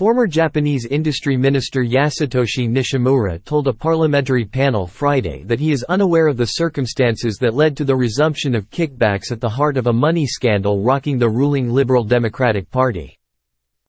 Former Japanese industry minister Yasutoshi Nishimura told a parliamentary panel Friday that he is unaware of the circumstances that led to the resumption of kickbacks at the heart of a money scandal rocking the ruling Liberal Democratic Party.